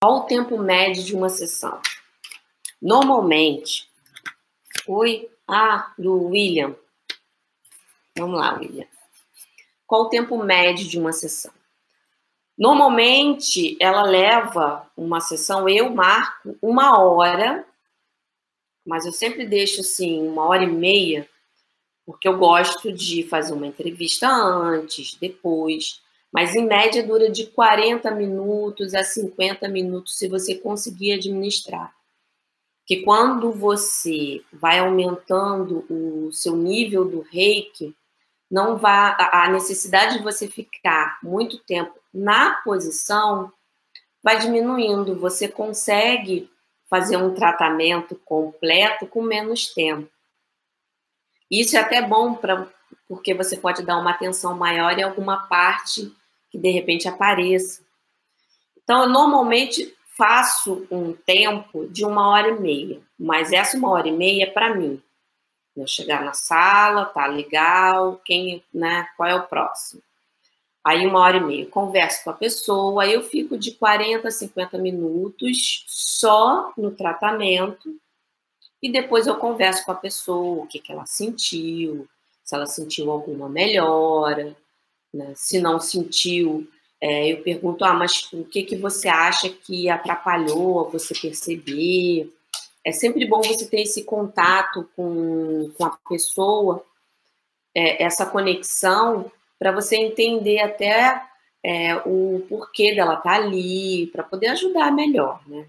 Qual o tempo médio de uma sessão? Normalmente, oi, ah, do William. Vamos lá, William. Qual o tempo médio de uma sessão? Normalmente, ela leva uma sessão, eu marco uma hora, mas eu sempre deixo assim, uma hora e meia, porque eu gosto de fazer uma entrevista antes, depois, mas em média dura de 40 minutos a 50 minutos se você conseguir administrar. Que quando você vai aumentando o seu nível do reiki, não vai a necessidade de você ficar muito tempo na posição vai diminuindo, você consegue fazer um tratamento completo com menos tempo. Isso é até bom para porque você pode dar uma atenção maior em alguma parte que de repente apareça. Então, eu normalmente faço um tempo de uma hora e meia, mas essa uma hora e meia é para mim. Eu chegar na sala, tá legal, quem, né, qual é o próximo? Aí uma hora e meia, converso com a pessoa, eu fico de 40 a 50 minutos só no tratamento, e depois eu converso com a pessoa, o que, que ela sentiu, se ela sentiu alguma melhora, né? se não sentiu, é, eu pergunto, ah, mas o que, que você acha que atrapalhou você perceber? É sempre bom você ter esse contato com, com a pessoa, é, essa conexão, para você entender até é, o porquê dela estar tá ali, para poder ajudar melhor, né?